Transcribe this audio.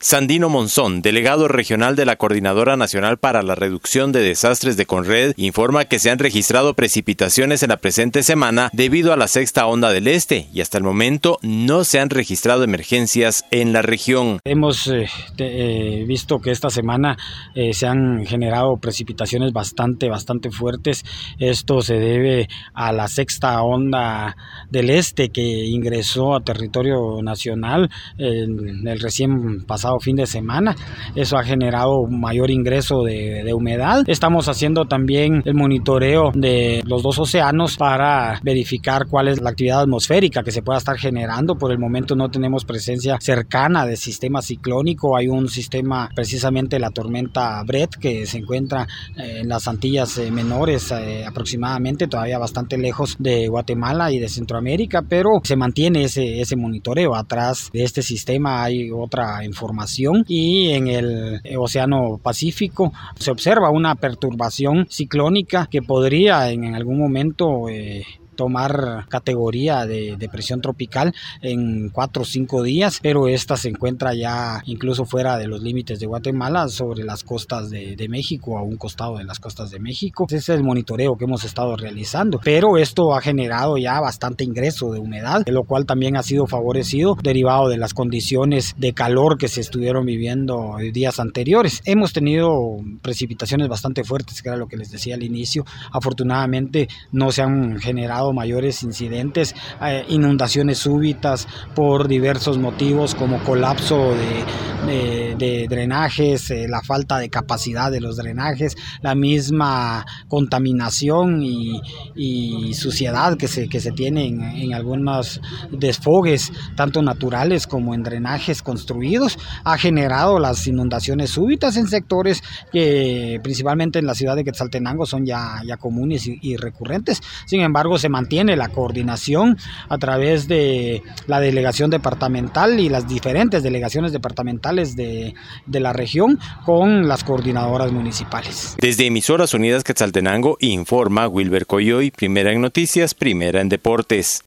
Sandino Monzón, delegado regional de la Coordinadora Nacional para la Reducción de Desastres de Conred, informa que se han registrado precipitaciones en la presente semana debido a la sexta onda del este y hasta el momento no se han registrado emergencias en la región. Hemos eh, eh, visto que esta semana eh, se han generado precipitaciones bastante, bastante fuertes. Esto se debe a la sexta onda del este que ingresó a territorio nacional en el recién pasado fin de semana. Eso ha generado mayor ingreso de, de, humedad. Estamos haciendo también el monitoreo de los dos océanos para verificar cuál es la actividad atmosférica que se pueda estar generando. Por el momento no tenemos presencia cercana de sistema ciclónico. Hay un sistema, precisamente la tormenta Brett, que se encuentra eh, en las Antillas eh, menores eh, aproximadamente, todavía bastante lejos de Guatemala y de Centroamérica, pero se mantiene ese, ese monitoreo. Atrás de este sistema hay otra información y en el Océano Pacífico se observa una perturbación ciclónica que podría en, algún momento eh, tomar categoría de depresión tropical en cuatro o cinco días, pero esta se encuentra ya incluso fuera de los límites de Guatemala, sobre las costas de, de México, a un costado de las costas de México. Ese es el monitoreo que hemos estado realizando, pero esto ha generado ya bastante ingreso de humedad, lo cual también ha sido favorecido derivado de las condiciones de calor que se estuvieron viviendo días anteriores. Hemos tenido precipitaciones bastante fuertes, que era lo que les decía al inicio. Afortunadamente no se han generado mayores incidentes, eh, inundaciones súbitas por diversos motivos como colapso de, drenajes, eh, la falta de capacidad de los drenajes, la misma contaminación y, suciedad que se, que se tiene en, algunos desfogues, tanto naturales como en drenajes construidos, ha generado las inundaciones súbitas en sectores que principalmente en la ciudad de Quetzaltenango son ya, ya comunes y, recurrentes. Sin embargo, se mantiene la coordinación a través de la delegación departamental y las diferentes delegaciones departamentales de, de la región con las coordinadoras municipales. Desde Emisoras Unidas Quetzaltenango informa Wilber Coyoy, primera en noticias, primera en deportes.